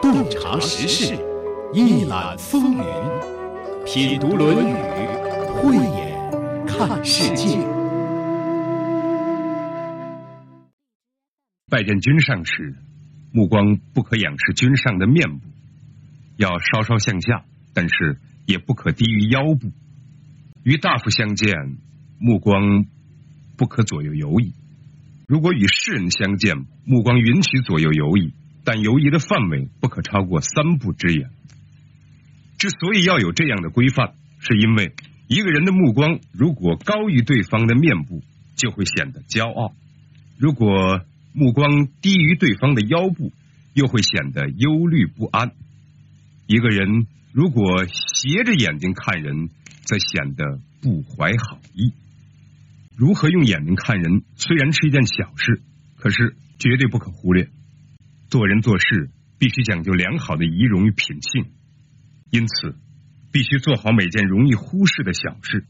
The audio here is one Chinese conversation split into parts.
洞察时事，一览风云，品读《论语》，慧眼看世界。拜见君上时，目光不可仰视君上的面部，要稍稍向下，但是也不可低于腰部。与大夫相见，目光不可左右游移。如果与世人相见，目光允许左右游移，但游移的范围不可超过三步之远。之所以要有这样的规范，是因为一个人的目光如果高于对方的面部，就会显得骄傲；如果目光低于对方的腰部，又会显得忧虑不安。一个人如果斜着眼睛看人，则显得不怀好意。如何用眼睛看人，虽然是一件小事，可是绝对不可忽略。做人做事必须讲究良好的仪容与品性，因此必须做好每件容易忽视的小事，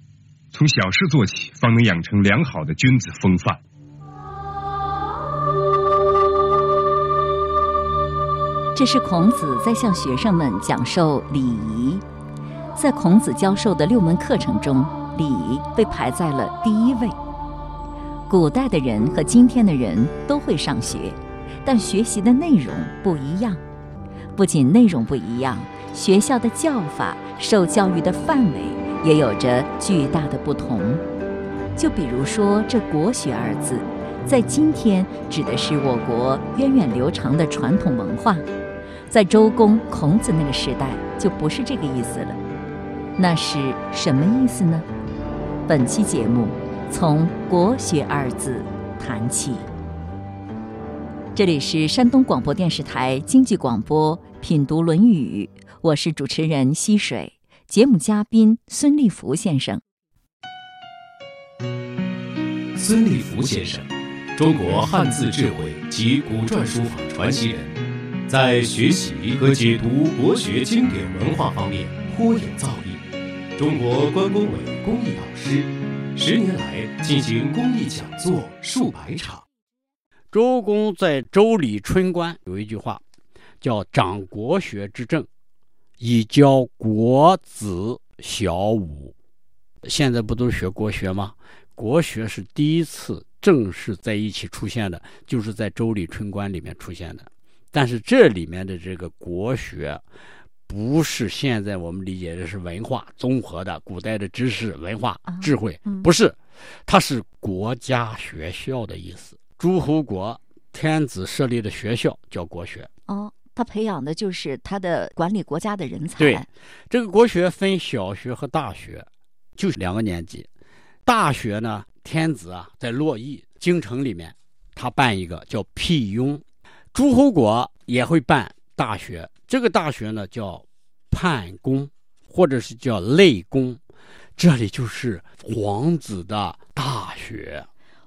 从小事做起，方能养成良好的君子风范。这是孔子在向学生们讲授礼仪，在孔子教授的六门课程中。礼被排在了第一位。古代的人和今天的人都会上学，但学习的内容不一样。不仅内容不一样，学校的教法、受教育的范围也有着巨大的不同。就比如说这“国学”二字，在今天指的是我国源远流长的传统文化，在周公、孔子那个时代就不是这个意思了。那是什么意思呢？本期节目从“国学”二字谈起。这里是山东广播电视台经济广播《品读论语》，我是主持人溪水，节目嘉宾孙立福先生。孙立福先生，中国汉字智慧及古篆书法传奇人，在学习和解读国学经典文化方面颇有造诣。中国关工委公益导师，十年来进行公益讲座数百场。周公在《周礼春官》有一句话，叫“长国学之政，以教国子小武”。现在不都是学国学吗？国学是第一次正式在一起出现的，就是在《周礼春官》里面出现的。但是这里面的这个国学。不是现在我们理解的是文化综合的古代的知识、文化、智慧，不是，它是国家学校的意思。诸侯国天子设立的学校叫国学。哦，他培养的就是他的管理国家的人才。对，这个国学分小学和大学，就是两个年级。大学呢，天子啊在洛邑京城里面，他办一个叫辟雍。诸侯国也会办大学。这个大学呢叫判宫，或者是叫内宫，这里就是皇子的大学，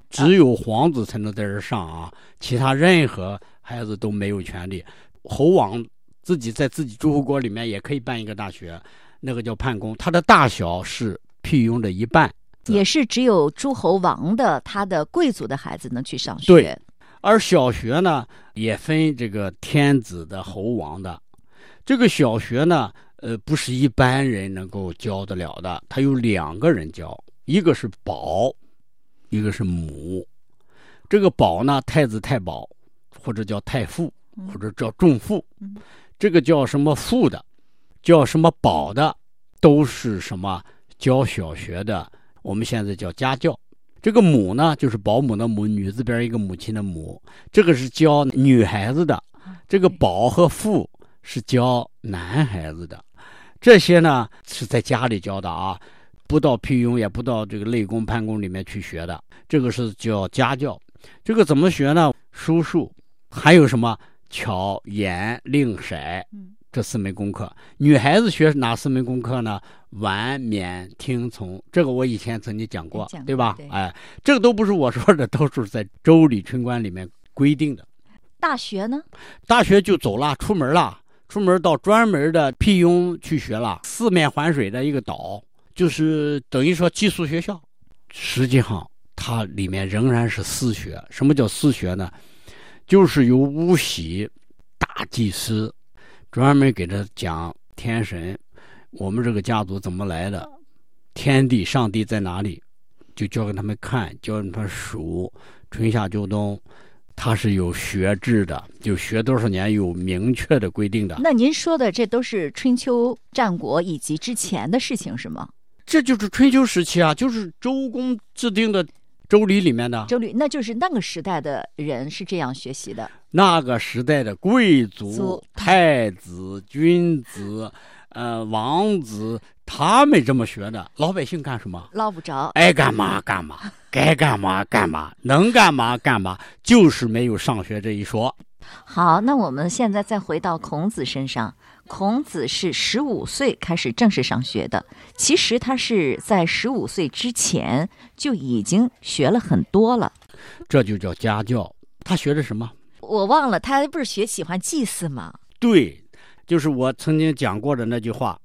只有皇子才能在这上啊，其他任何孩子都没有权利。侯王自己在自己诸侯国里面也可以办一个大学，那个叫判宫，它的大小是辟雍的一半，也是只有诸侯王的他的贵族的孩子能去上学。对，而小学呢也分这个天子的、侯王的。这个小学呢，呃，不是一般人能够教得了的。他有两个人教，一个是保，一个是母。这个保呢，太子太保，或者叫太傅，或者叫仲父。这个叫什么父的，叫什么保的，都是什么教小学的。我们现在叫家教。这个母呢，就是保姆的母，女字边一个母亲的母。这个是教女孩子的。这个保和父。是教男孩子的，这些呢是在家里教的啊，不到辟雍，也不到这个内宫、判宫里面去学的。这个是叫家教。这个怎么学呢？书数，还有什么巧言令色，这四门功课。女孩子学哪四门功课呢？完、勉、听从。这个我以前曾经讲过，对吧？哎，这个都不是我说的，都是在《周礼春官》里面规定的。大学呢？大学就走了，出门了。出门到专门的辟雍去学了，四面环水的一个岛，就是等于说寄宿学校。实际上，它里面仍然是私学。什么叫私学呢？就是由巫习大祭司，专门给他讲天神，我们这个家族怎么来的，天地上帝在哪里，就教给他们看，教他们数春夏秋冬，他是有学制的，就学多少年有明确的规定的。那您说的这都是春秋战国以及之前的事情是吗？这就是春秋时期啊，就是周公制定的。周礼里面的周礼，那就是那个时代的人是这样学习的。那个时代的贵族、太子、君子、呃王子，他们这么学的。老百姓干什么？捞不着，爱干嘛干嘛，该干嘛干嘛，能干嘛干嘛，就是没有上学这一说。好，那我们现在再回到孔子身上。孔子是十五岁开始正式上学的，其实他是在十五岁之前就已经学了很多了，这就叫家教。他学的什么？我忘了，他不是学喜欢祭祀吗？对，就是我曾经讲过的那句话：“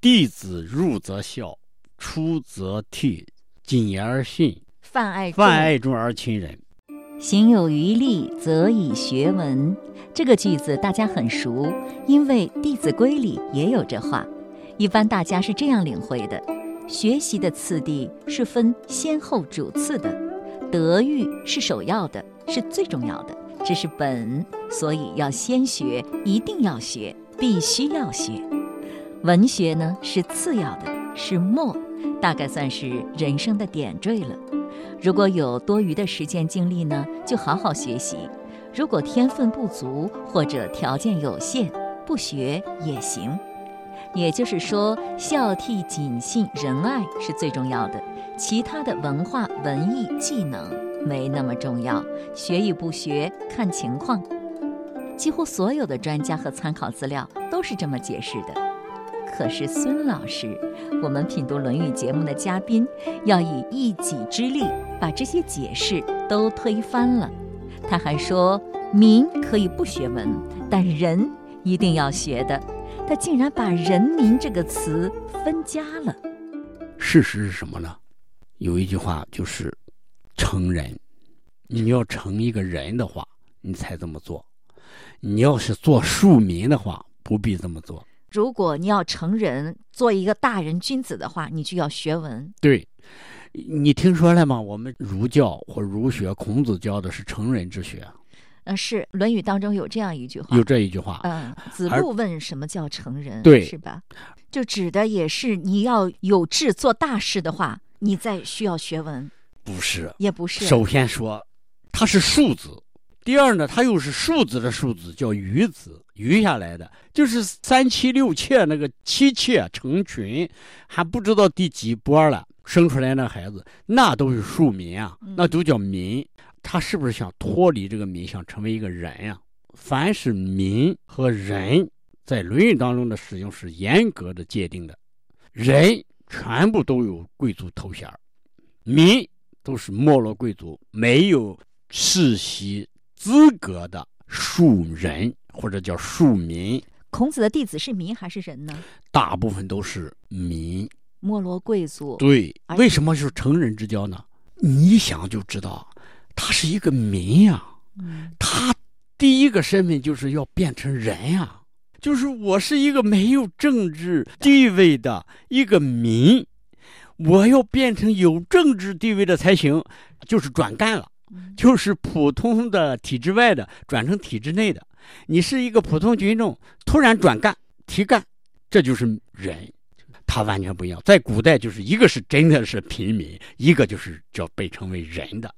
弟子入则孝，出则悌，谨言而信，泛爱泛爱众而亲仁。”行有余力，则以学文。这个句子大家很熟，因为《弟子规》里也有这话。一般大家是这样领会的：学习的次第是分先后主次的，德育是首要的，是最重要的，这是本，所以要先学，一定要学，必须要学。文学呢是次要的，是末，大概算是人生的点缀了。如果有多余的时间精力呢，就好好学习；如果天分不足或者条件有限，不学也行。也就是说，孝悌谨信仁爱是最重要的，其他的文化、文艺、技能没那么重要，学与不学看情况。几乎所有的专家和参考资料都是这么解释的。可是孙老师，我们品读《论语》节目的嘉宾，要以一己之力把这些解释都推翻了。他还说，民可以不学文，但人一定要学的。他竟然把“人民”这个词分家了。事实是什么呢？有一句话就是“成人”，你要成一个人的话，你才这么做；你要是做庶民的话，不必这么做。如果你要成人，做一个大人君子的话，你就要学文。对，你听说了吗？我们儒教或儒学，孔子教的是成人之学。嗯，是《论语》当中有这样一句话。有这一句话。嗯，子路问什么叫成人？对，是吧？就指的也是你要有志做大事的话，你再需要学文。不是，也不是。首先说，他是庶子。第二呢，它又是庶子的庶子，叫余子，余下来的就是三妻六妾那个妻妾成群，还不知道第几波了，生出来那孩子，那都是庶民啊，那都叫民。他是不是想脱离这个民，想成为一个人呀？凡是民和人，在《论语》当中的使用是严格的界定的，人全部都有贵族头衔民都是没落贵族，没有世袭。资格的庶人或者叫庶民，孔子的弟子是民还是人呢？大部分都是民，没落贵族。对，为什么是成人之交呢？你想就知道，他是一个民呀。嗯，他第一个身份就是要变成人呀，就是我是一个没有政治地位的一个民，我要变成有政治地位的才行，就是转干了。就是普通的体制外的转成体制内的，你是一个普通群众，突然转干提干，这就是人，他完全不一样。在古代，就是一个是真的是平民，一个就是叫被称为人的。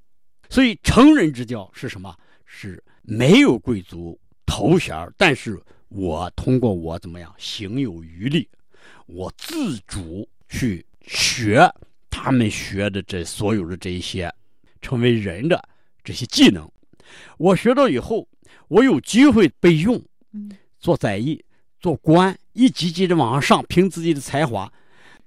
所以成人之教是什么？是没有贵族头衔，但是我通过我怎么样行有余力，我自主去学他们学的这所有的这一些。成为人的这些技能，我学到以后，我有机会被用，做宰役、做官，一级级的往上上，凭自己的才华。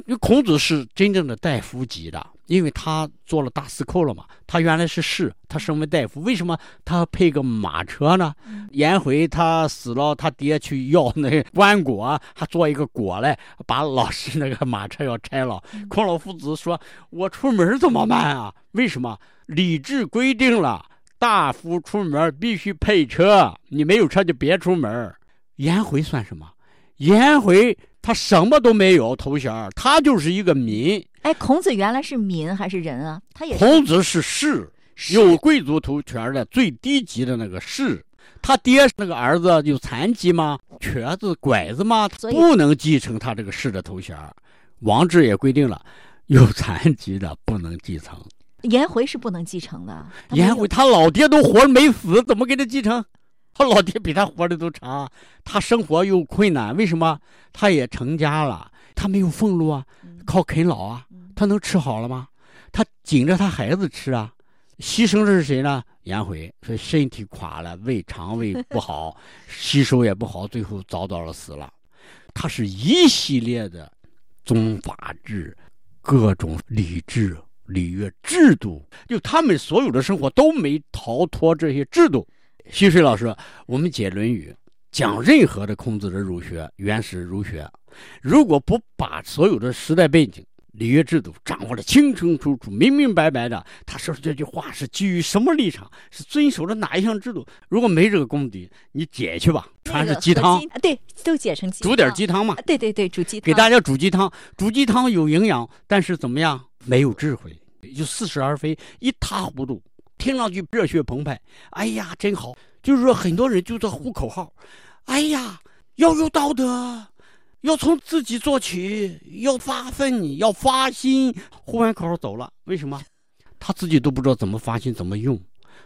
因为孔子是真正的大夫级的，因为他做了大司寇了嘛。他原来是士，他升为大夫，为什么他配个马车呢？颜回他死了，他爹去要那棺椁，还做一个椁来，把老师那个马车要拆了。孔老夫子说：“我出门怎么办啊？为什么？”礼制规定了，大夫出门必须配车，你没有车就别出门。颜回算什么？颜回他什么都没有头衔，他就是一个民。哎，孔子原来是民还是人啊？他也孔子是士，有贵族头衔的最低级的那个士。他爹那个儿子有残疾吗？瘸子、拐子吗？不能继承他这个士的头衔。王制也规定了，有残疾的不能继承。颜回是不能继承的。颜回他老爹都活着没死，怎么给他继承？他 老爹比他活的都长，他生活又困难，为什么？他也成家了，他没有俸禄啊，靠啃老啊，他能吃好了吗？他紧着他孩子吃啊，牺牲的是谁呢？颜回所以身体垮了，胃肠胃不好，吸收也不好，最后早早的死了。他是一系列的宗法制，各种礼制、礼乐制度，就他们所有的生活都没逃脱这些制度。徐水老师，我们解《论语》，讲任何的孔子的儒学、原始儒学，如果不把所有的时代背景。礼乐制度掌握的清清楚楚、明明白白的。他说出这句话是基于什么立场？是遵守了哪一项制度？如果没这个功底，你解去吧，全是鸡汤。对，都解成鸡煮点鸡汤嘛。对对对，煮鸡汤。给大家煮鸡汤，煮鸡汤有营养，但是怎么样？没有智慧，就似是而非，一塌糊涂。听上去热血澎湃，哎呀，真好。就是说，很多人就在呼口号，哎呀，要有道德。要从自己做起，要发奋，要发心。呼完口号走了，为什么？他自己都不知道怎么发心，怎么用，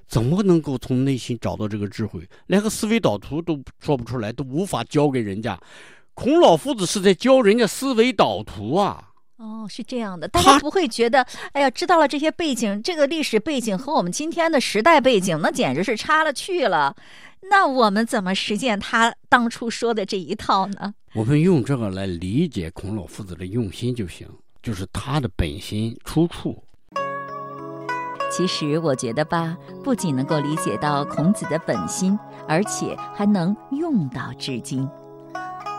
怎么能够从内心找到这个智慧？连个思维导图都说不出来，都无法教给人家。孔老夫子是在教人家思维导图啊。哦，是这样的，大家不会觉得，哎呀，知道了这些背景，这个历史背景和我们今天的时代背景，那简直是差了去了。那我们怎么实践他当初说的这一套呢？我们用这个来理解孔老夫子的用心就行，就是他的本心出处。其实我觉得吧，不仅能够理解到孔子的本心，而且还能用到至今。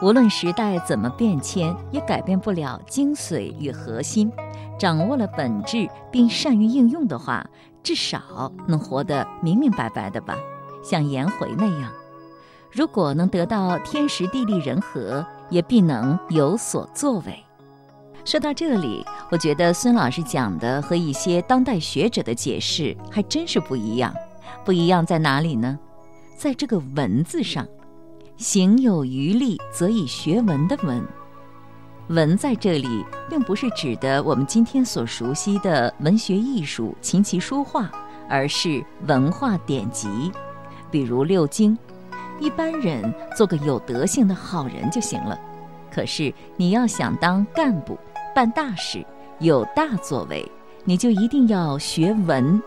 无论时代怎么变迁，也改变不了精髓与核心。掌握了本质并善于应用的话，至少能活得明明白白的吧。像颜回那样，如果能得到天时地利人和，也必能有所作为。说到这里，我觉得孙老师讲的和一些当代学者的解释还真是不一样。不一样在哪里呢？在这个“文”字上，“行有余力，则以学文”的“文”，“文”在这里并不是指的我们今天所熟悉的文学艺术、琴棋书画，而是文化典籍。比如六经，一般人做个有德性的好人就行了。可是你要想当干部、办大事、有大作为，你就一定要学文。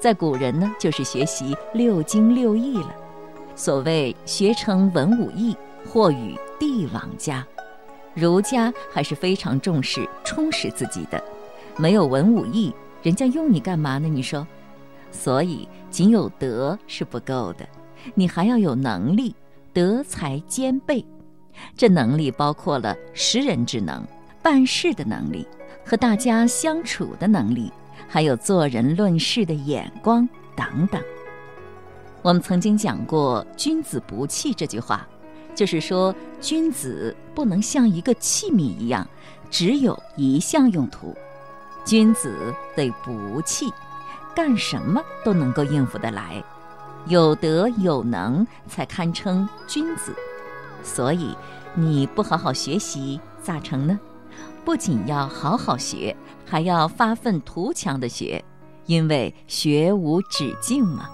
在古人呢，就是学习六经六艺了。所谓学成文武艺，或与帝王家。儒家还是非常重视充实自己的。没有文武艺，人家用你干嘛呢？你说？所以。仅有德是不够的，你还要有能力，德才兼备。这能力包括了识人之能、办事的能力、和大家相处的能力，还有做人论事的眼光等等。我们曾经讲过“君子不器”这句话，就是说君子不能像一个器皿一样，只有一项用途。君子得不器。干什么都能够应付得来，有德有能才堪称君子。所以你不好好学习咋成呢？不仅要好好学，还要发愤图强的学，因为学无止境嘛。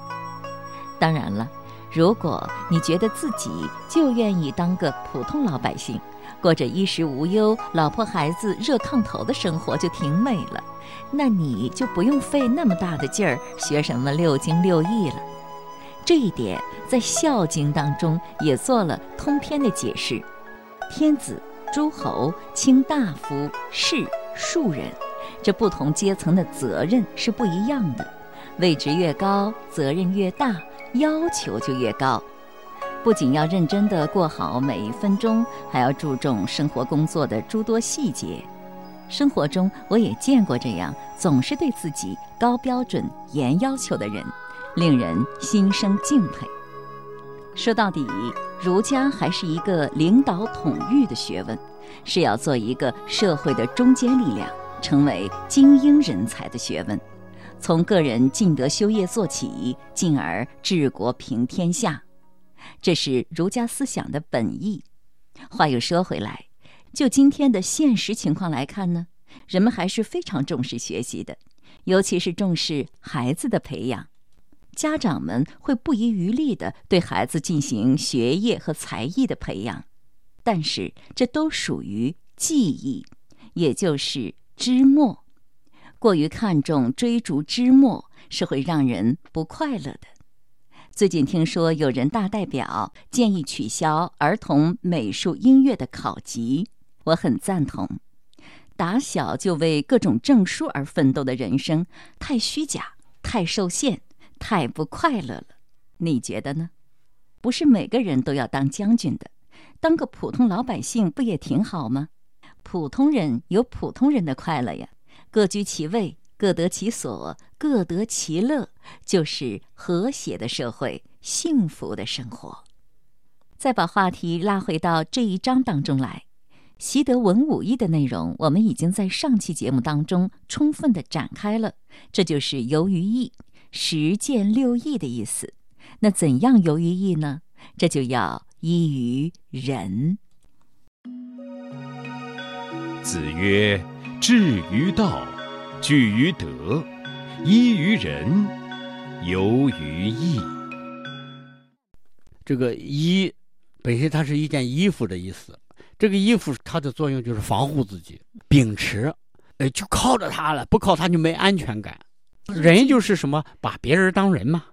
当然了，如果你觉得自己就愿意当个普通老百姓，过着衣食无忧、老婆孩子热炕头的生活，就挺美了。那你就不用费那么大的劲儿学什么六经六艺了。这一点在《孝经》当中也做了通篇的解释。天子、诸侯、卿大夫、士、庶人，这不同阶层的责任是不一样的。位置越高，责任越大，要求就越高。不仅要认真地过好每一分钟，还要注重生活工作的诸多细节。生活中，我也见过这样总是对自己高标准、严要求的人，令人心生敬佩。说到底，儒家还是一个领导统御的学问，是要做一个社会的中坚力量，成为精英人才的学问。从个人尽德修业做起，进而治国平天下，这是儒家思想的本意。话又说回来，就今天的现实情况来看呢，人们还是非常重视学习的，尤其是重视孩子的培养。家长们会不遗余力地对孩子进行学业和才艺的培养，但是这都属于技艺，也就是知墨。过于看重追逐之末，是会让人不快乐的。最近听说有人大代表建议取消儿童美术、音乐的考级，我很赞同。打小就为各种证书而奋斗的人生，太虚假，太受限，太不快乐了。你觉得呢？不是每个人都要当将军的，当个普通老百姓不也挺好吗？普通人有普通人的快乐呀。各居其位，各得其所，各得其乐，就是和谐的社会，幸福的生活。再把话题拉回到这一章当中来，习得文武艺的内容，我们已经在上期节目当中充分的展开了。这就是游于艺，实践六艺的意思。那怎样游于艺呢？这就要依于仁。子曰。志于道，据于德，依于仁，游于义。这个衣本身它是一件衣服的意思，这个衣服它的作用就是防护自己，秉持，哎，就靠着它了，不靠它就没安全感。人就是什么，把别人当人嘛，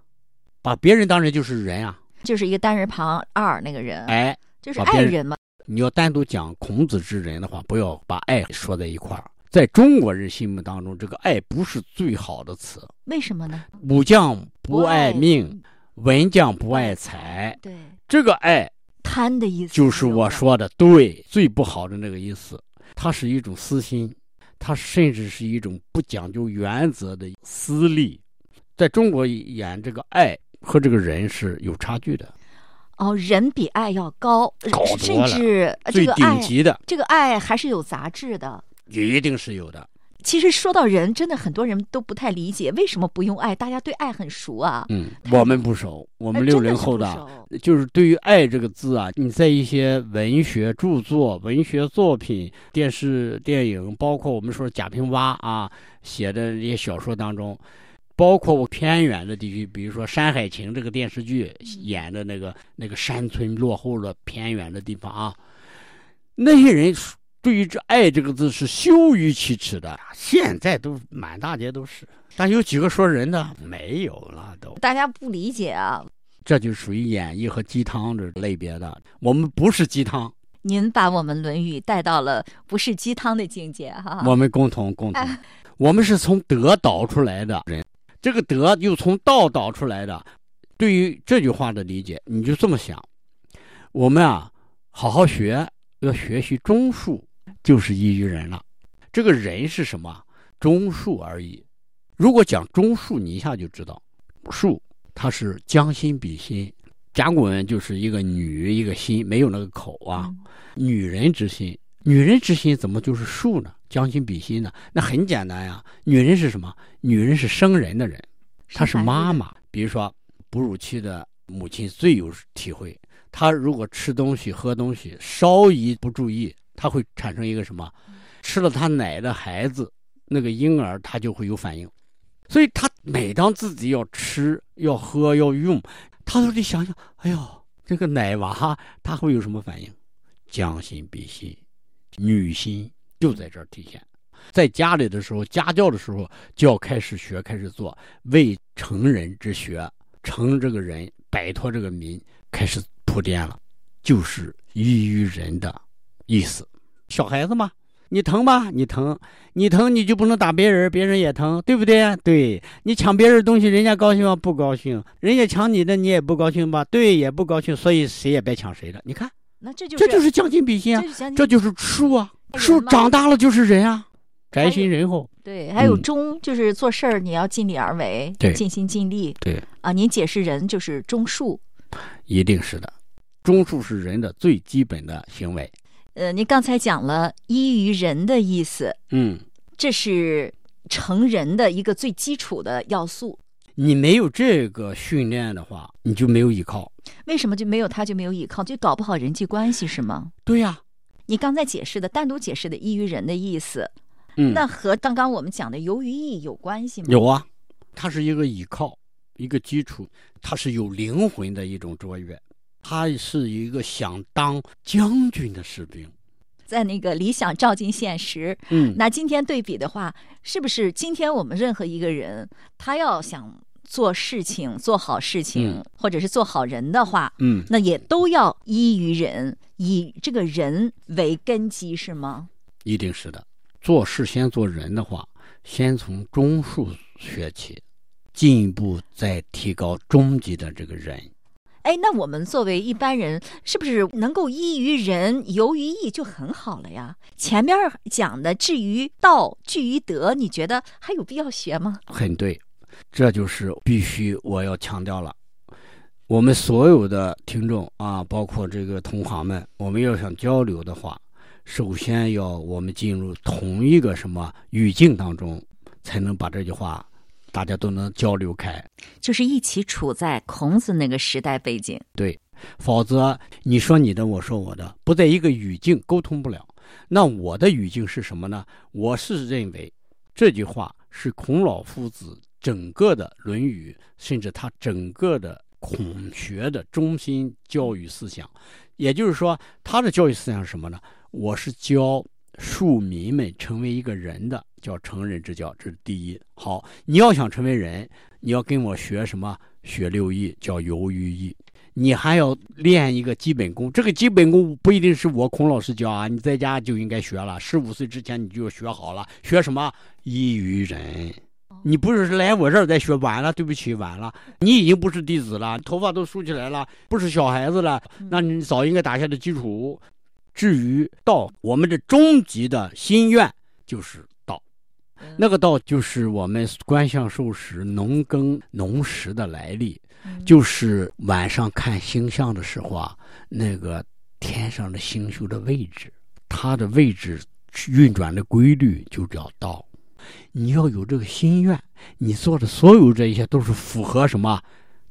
把别人当人就是人啊，就是一个单人旁二那个人，哎，就是爱人嘛。你要单独讲孔子之人的话，不要把爱说在一块儿。在中国人心目当中，这个“爱”不是最好的词。为什么呢？武将不爱命，文将不爱财。对，这个“爱”贪的意思，就是我说的对，最不好的那个意思。它是一种私心，它甚至是一种不讲究原则的私利。在中国演，这个“爱”和这个人是有差距的。哦，人比爱要高，高甚至最顶级的这个爱还是有杂质的。一定是有的。其实说到人，真的很多人都不太理解为什么不用“爱”。大家对“爱”很熟啊。嗯，我们不熟。我们六零后的，就是对于“爱”这个字啊，你在一些文学著作、文学作品、电视、电影，包括我们说贾平凹啊写的那些小说当中，包括我偏远的地区，比如说《山海情》这个电视剧演的那个那个山村落后的偏远的地方啊，那些人。对于这“爱”这个字是羞于启齿的，现在都满大街都是。但有几个说人的没有了，都大家不理解啊。这就属于演绎和鸡汤这类别的。我们不是鸡汤。您把我们《论语》带到了不是鸡汤的境界哈。我们共同共同，我们是从德导出来的人，这个德又从道导出来的。对于这句话的理解，你就这么想：我们啊，好好学，要学习中术。就是依于人了，这个人是什么？中恕而已。如果讲中恕，你一下就知道，恕它是将心比心。甲骨文就是一个女一个心，没有那个口啊。女人之心，女人之心怎么就是术呢？将心比心呢？那很简单呀。女人是什么？女人是生人的人，她是妈妈。比如说哺乳期的母亲最有体会，她如果吃东西喝东西稍一不注意。它会产生一个什么？吃了他奶的孩子，那个婴儿他就会有反应，所以他每当自己要吃、要喝、要用，他都得想想：哎呦，这个奶娃他会有什么反应？将心比心，女心就在这儿体现。在家里的时候，家教的时候就要开始学、开始做，为成人之学，成这个人，摆脱这个民，开始铺垫了，就是依于人的。意思，小孩子嘛，你疼吧？你疼，你疼，你就不能打别人，别人也疼，对不对？对你抢别人东西，人家高兴吗？不高兴。人家抢你的，你也不高兴吧？对，也不高兴。所以谁也别抢谁的。你看，那这就这就是将心比心啊，这就是树啊，树长大了就是人啊。宅心仁厚。对，还有嗯忠，就是做事儿你要尽力而为，对尽心尽力对，啊。您解释人就是忠恕，一定是的。忠恕是人的最基本的行为。呃，您刚才讲了依于人的意思，嗯，这是成人的一个最基础的要素。你没有这个训练的话，你就没有依靠。为什么就没有他就没有依靠，就搞不好人际关系是吗？对呀、你刚才解释的单独解释的依于人的意思，嗯，那和刚刚我们讲的由于义有关系吗？有啊，它是一个依靠，一个基础，它是有灵魂的一种卓越，他是一个想当将军的士兵。在那个理想照进现实，嗯，那今天对比的话，是不是今天我们任何一个人，他要想做事情、做好事情，嗯或者是做好人的话，嗯，那也都要依于人，以这个人为根基，是吗？一定是的。做事先做人的话，先从中术学起，进一步再提高中级的这个人。哎，那我们作为一般人，是不是能够依于人，游于义就很好了呀？前面讲的至于道，据于德，你觉得还有必要学吗？很对，这就是必须我要强调了。我们所有的听众啊，包括这个同行们，我们要想交流的话，首先要我们进入同一个什么语境当中，才能把这句话大家都能交流开。就是一起处在孔子那个时代背景。对，否则你说你的，我说我的，不在一个语境沟通不了。那我的语境是什么呢？我是认为这句话是孔老夫子整个的《论语》，甚至他整个的孔学的中心教育思想。也就是说，他的教育思想是什么呢？我是教庶民们成为一个人的，叫成人之教，这是第一。好，你要想成为人，你要跟我学什么？学六艺，叫游于艺。你还要练一个基本功，这个基本功不一定是我孔老师教啊，你在家就应该学了。十五岁之前你就要学好了，学什么？依于人。你不是来我这儿再学晚了，对不起，晚了。你已经不是弟子了，头发都梳起来了，不是小孩子了，那你早应该打下的基础。至于道，我们的终极的心愿就是道，那个道就是我们观象授时、农耕农时的来历。就是晚上看星象的时候啊，那个天上的星宿的位置，它的位置运转的规律就叫道。你要有这个心愿，你做的所有这些都是符合什么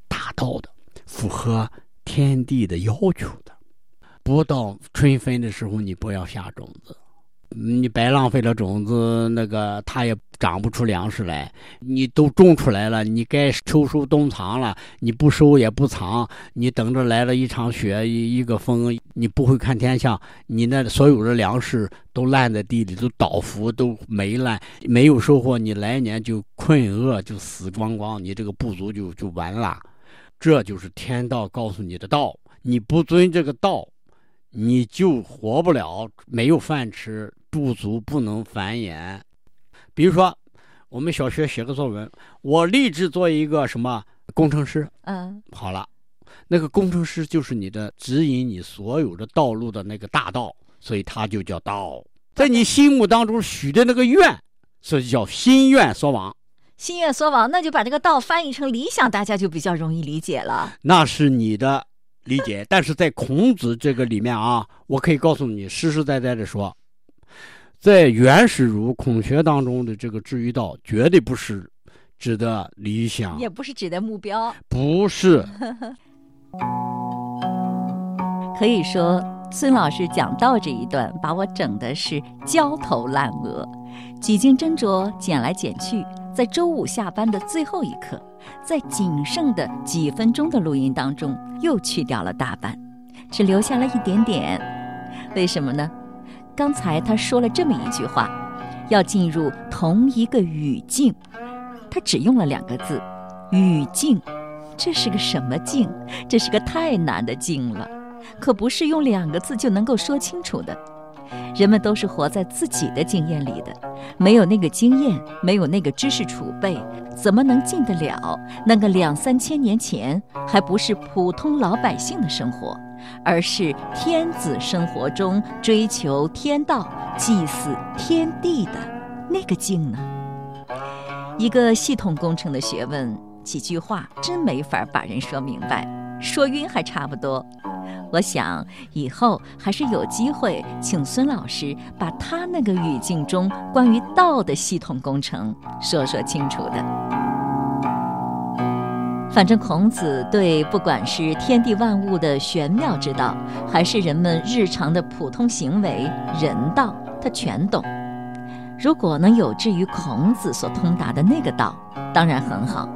大道的，符合天地的要求的。不到春分的时候，你不要下种子。你白浪费了种子，那个它也长不出粮食来。你都种出来了，你该秋收冬藏了，你不收也不藏，你等着来了一场雪一一个风，你不会看天象，你那所有的粮食都烂在地里，都倒伏，都没烂，没有收获，你来年就困饿，就死光光，你这个部族就就完了。这就是天道告诉你的道，你不遵这个道。你就活不了，没有饭吃，不足不能繁衍。比如说，我们小学写个作文，我立志做一个什么工程师。嗯，好了，那个工程师就是你的指引你所有的道路的那个大道，所以它就叫道。在你心目当中许的那个愿，所以叫心愿所往。心愿所往，那就把这个道翻译成理想，大家就比较容易理解了。那是你的。理解，但是在孔子这个里面啊，我可以告诉你，实实在在的说，在原始儒孔学当中的这个至于道，绝对不是指的理想，也不是指的目标，不是。可以说，孙老师讲道这一段，把我整的是焦头烂额，几经斟酌，剪来剪去，在周五下班的最后一刻。在仅剩的几分钟的录音当中，又去掉了大半，只留下了一点点。为什么呢？刚才他说了这么一句话，要进入同一个语境，他只用了两个字“语境”。这是个什么境？这是个太难的境了，可不是用两个字就能够说清楚的。人们都是活在自己的经验里的，没有那个经验，没有那个知识储备，怎么能进得了那个两三千年前还不是普通老百姓的生活，而是天子生活中追求天道、祭祀天地的那个境呢？一个系统工程的学问，几句话真没法把人说明白，说晕还差不多。我想以后还是有机会请孙老师把他那个语境中关于道的系统工程说说清楚的。反正孔子对不管是天地万物的玄妙之道，还是人们日常的普通行为人道，他全懂。如果能有志于孔子所通达的那个道，当然很好。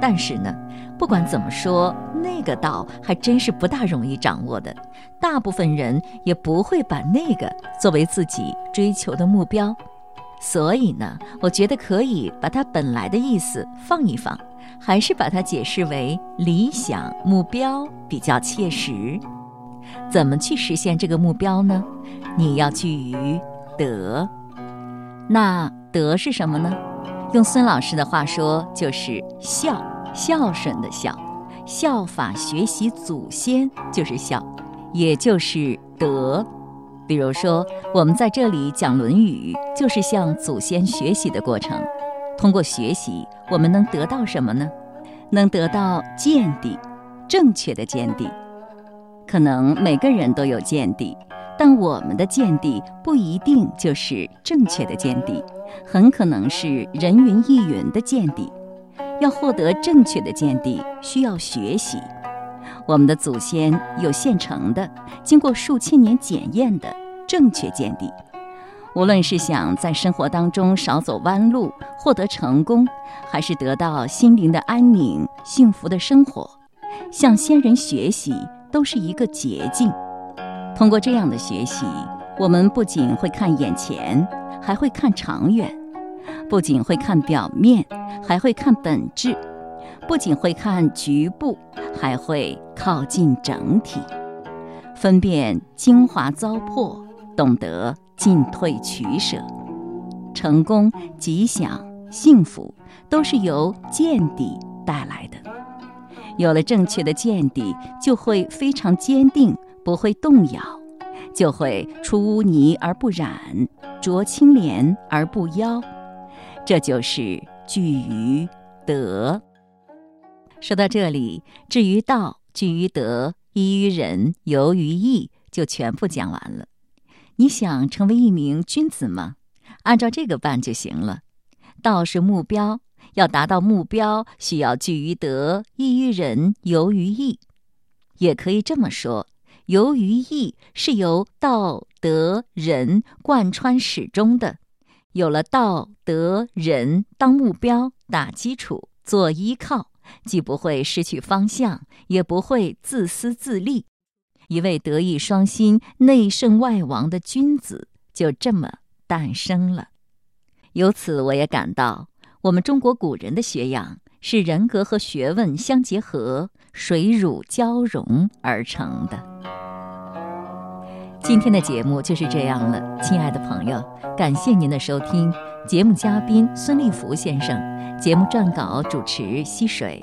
但是呢，不管怎么说，那个道还真是不大容易掌握的。大部分人也不会把那个作为自己追求的目标。所以呢，我觉得可以把它本来的意思放一放，还是把它解释为理想目标比较切实。怎么去实现这个目标呢？你要基于德。那德是什么呢？用孙老师的话说，就是孝，孝顺的孝，效法学习祖先就是孝，也就是德。比如说，我们在这里讲《论语》，就是向祖先学习的过程。通过学习，我们能得到什么呢？能得到见地，正确的见地。可能每个人都有见地。但我们的见地不一定就是正确的见地，很可能是人云亦云的见地。要获得正确的见地，需要学习。我们的祖先有现成的、经过数千年检验的正确见地。无论是想在生活当中少走弯路、获得成功，还是得到心灵的安宁、幸福的生活，向先人学习都是一个捷径。通过这样的学习，我们不仅会看眼前，还会看长远；不仅会看表面，还会看本质；不仅会看局部，还会靠近整体，分辨精华糟粕，懂得进退取舍。成功、吉祥、幸福，都是由见地带来的。有了正确的见地，就会非常坚定。不会动摇，就会出污泥而不染，濯清涟而不妖。这就是居于德。说到这里，至于道，居于德，依于仁，游于义，就全部讲完了。你想成为一名君子吗？按照这个办就行了。道是目标，要达到目标，需要居于德，依于仁，游于义。也可以这么说。由于义是由道德仁贯穿始终的，有了道德仁当目标、打基础、做依靠，既不会失去方向，也不会自私自利，一位德艺双馨、内圣外王的君子就这么诞生了。由此，我也感到我们中国古人的学养是人格和学问相结合、水乳交融而成的。今天的节目就是这样了，亲爱的朋友，感谢您的收听。节目嘉宾孙立福先生，节目撰稿主持溪水。